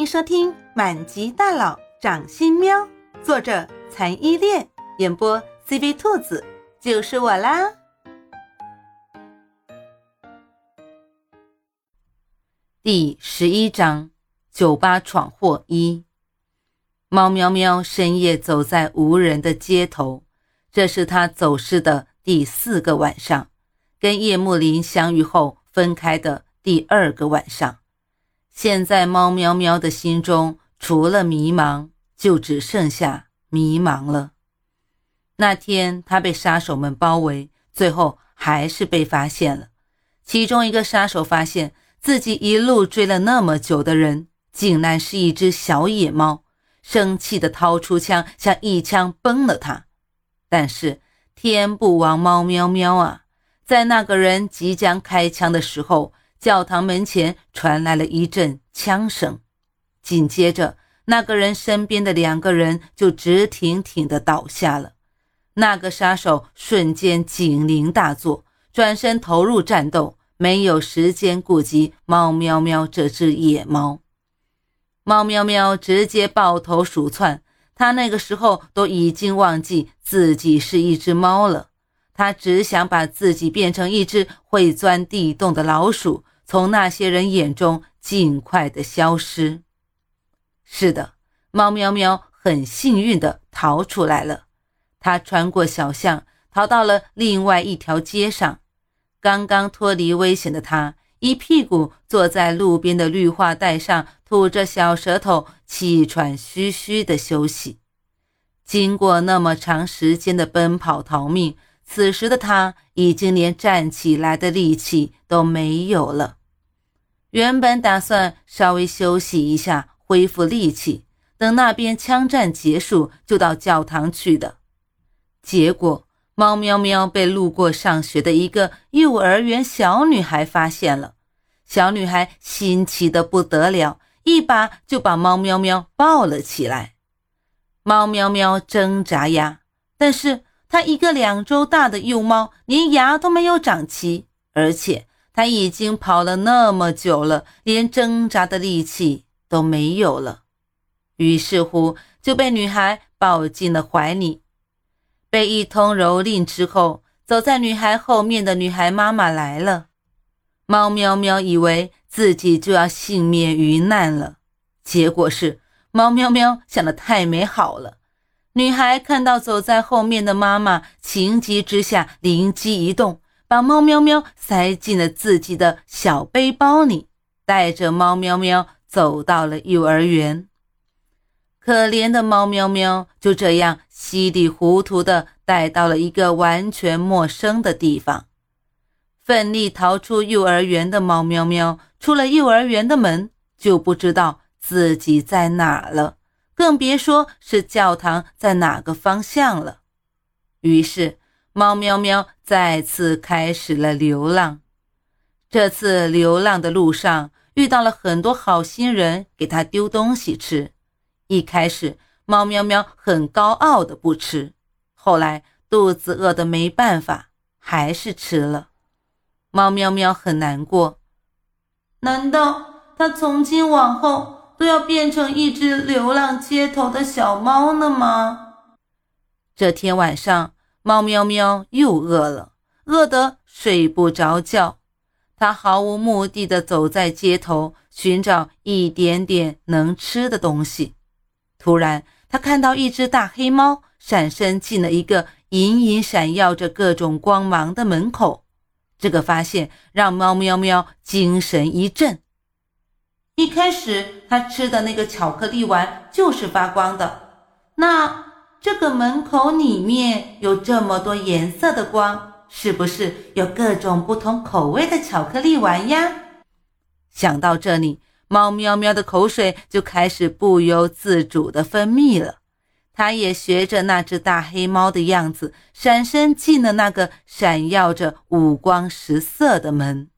欢迎收听《满级大佬掌心喵》，作者残依恋，演播 CV 兔子，就是我啦。第十一章：酒吧闯祸一。猫喵喵深夜走在无人的街头，这是他走失的第四个晚上，跟叶幕林相遇后分开的第二个晚上。现在，猫喵喵的心中除了迷茫，就只剩下迷茫了。那天，他被杀手们包围，最后还是被发现了。其中一个杀手发现自己一路追了那么久的人，竟然是一只小野猫，生气地掏出枪，想一枪崩了他。但是，天不亡猫喵喵啊！在那个人即将开枪的时候。教堂门前传来了一阵枪声，紧接着，那个人身边的两个人就直挺挺地倒下了。那个杀手瞬间警铃大作，转身投入战斗，没有时间顾及猫喵喵这只野猫。猫喵喵直接抱头鼠窜，他那个时候都已经忘记自己是一只猫了，他只想把自己变成一只会钻地洞的老鼠。从那些人眼中尽快的消失。是的，猫喵喵很幸运的逃出来了。它穿过小巷，逃到了另外一条街上。刚刚脱离危险的它，一屁股坐在路边的绿化带上，吐着小舌头，气喘吁吁的休息。经过那么长时间的奔跑逃命，此时的他已经连站起来的力气都没有了。原本打算稍微休息一下，恢复力气，等那边枪战结束就到教堂去的。结果，猫喵喵被路过上学的一个幼儿园小女孩发现了。小女孩新奇的不得了，一把就把猫喵喵抱了起来。猫喵喵挣扎呀，但是它一个两周大的幼猫，连牙都没有长齐，而且。他已经跑了那么久了，连挣扎的力气都没有了，于是乎就被女孩抱进了怀里。被一通蹂躏之后，走在女孩后面的女孩妈妈来了。猫喵喵以为自己就要幸免于难了，结果是猫喵喵想的太美好了。女孩看到走在后面的妈妈，情急之下灵机一动。把猫喵喵塞进了自己的小背包里，带着猫喵喵走到了幼儿园。可怜的猫喵喵就这样稀里糊涂地带到了一个完全陌生的地方。奋力逃出幼儿园的猫喵喵，出了幼儿园的门就不知道自己在哪了，更别说是教堂在哪个方向了。于是。猫喵喵再次开始了流浪。这次流浪的路上遇到了很多好心人，给它丢东西吃。一开始，猫喵喵很高傲的不吃，后来肚子饿的没办法，还是吃了。猫喵喵很难过，难道它从今往后都要变成一只流浪街头的小猫了吗？这天晚上。猫喵喵又饿了，饿得睡不着觉。它毫无目的地走在街头，寻找一点点能吃的东西。突然，它看到一只大黑猫闪身进了一个隐隐闪耀着各种光芒的门口。这个发现让猫喵喵精神一振。一开始，他吃的那个巧克力丸就是发光的。那。这个门口里面有这么多颜色的光，是不是有各种不同口味的巧克力丸呀？想到这里，猫喵喵的口水就开始不由自主的分泌了。它也学着那只大黑猫的样子，闪身进了那个闪耀着五光十色的门。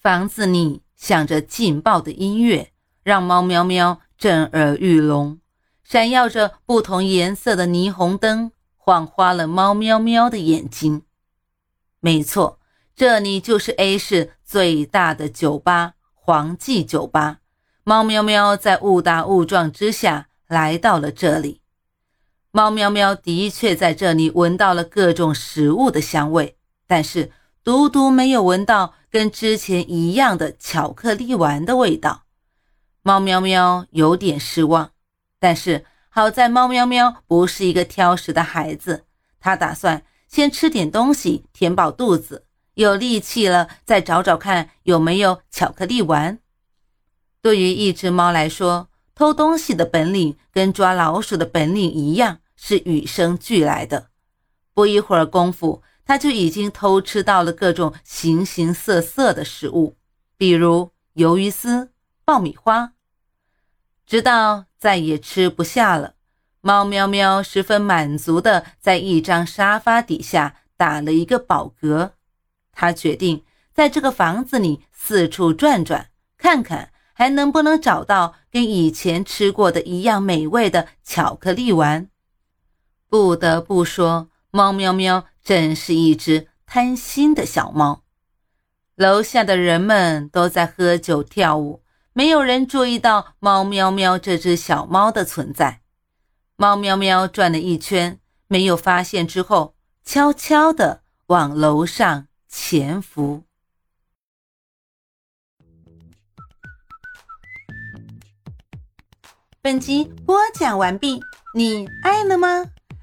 房子里响着劲爆的音乐，让猫喵喵震耳欲聋。闪耀着不同颜色的霓虹灯，晃花了猫喵喵的眼睛。没错，这里就是 A 市最大的酒吧——黄记酒吧。猫喵喵在误打误撞之下来到了这里。猫喵喵的确在这里闻到了各种食物的香味，但是独独没有闻到跟之前一样的巧克力丸的味道。猫喵喵有点失望，但是好在猫喵喵不是一个挑食的孩子，它打算先吃点东西填饱肚子，有力气了再找找看有没有巧克力丸。对于一只猫来说，偷东西的本领跟抓老鼠的本领一样。是与生俱来的。不一会儿功夫，他就已经偷吃到了各种形形色色的食物，比如鱿鱼丝、爆米花。直到再也吃不下了，猫喵喵十分满足的在一张沙发底下打了一个饱嗝。他决定在这个房子里四处转转，看看还能不能找到跟以前吃过的一样美味的巧克力丸。不得不说，猫喵喵真是一只贪心的小猫。楼下的人们都在喝酒跳舞，没有人注意到猫喵喵这只小猫的存在。猫喵喵转了一圈，没有发现之后，悄悄地往楼上潜伏。本集播讲完毕，你爱了吗？